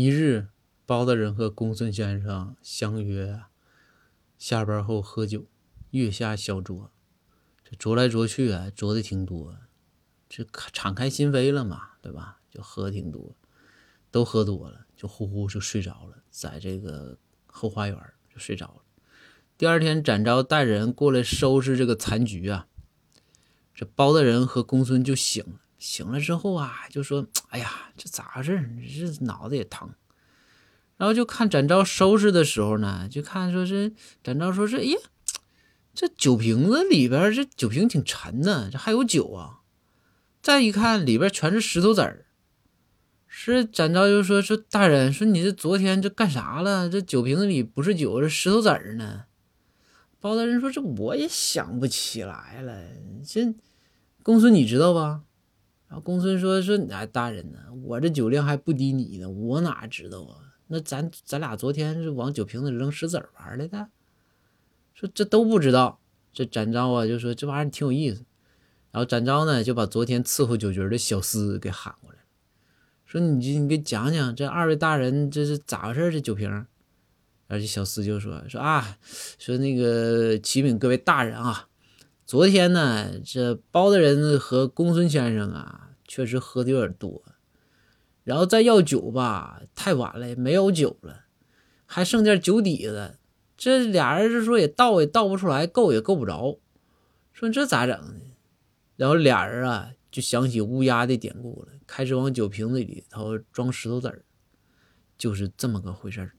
一日，包大人和公孙先生相约下班后喝酒，月下小酌，这酌来酌去啊，酌的挺多，这敞开心扉了嘛，对吧？就喝挺多，都喝多了，就呼呼就睡着了，在这个后花园就睡着了。第二天，展昭带人过来收拾这个残局啊，这包大人和公孙就醒了。醒了之后啊，就说：“哎呀，这咋回事？这脑子也疼。”然后就看展昭收拾的时候呢，就看说是展昭说：“这哎呀，这酒瓶子里边这酒瓶挺沉呢，这还有酒啊。”再一看里边全是石头子儿。是展昭就说：“说大人，说你这昨天这干啥了？这酒瓶子里不是酒，是石头子儿呢。”包大人说：“这我也想不起来了。这公孙你知道吧？”然后公孙说：“说哎，大人呢？我这酒量还不敌你呢，我哪知道啊？那咱咱俩昨天是往酒瓶子扔石子儿玩来的。说这都不知道。这展昭啊，就说这玩意儿挺有意思。然后展昭呢，就把昨天伺候酒局的小厮给喊过来了，说你你给讲讲这二位大人这是咋回事？这酒瓶。然后这小厮就说说啊，说那个启禀各位大人啊。”昨天呢，这包大人和公孙先生啊，确实喝的有点多，然后再要酒吧，太晚了，没有酒了，还剩点酒底子。这俩人是说也倒也倒不出来，够也够不着，说这咋整呢？然后俩人啊，就想起乌鸦的典故了，开始往酒瓶子里头装石头子儿，就是这么个回事儿。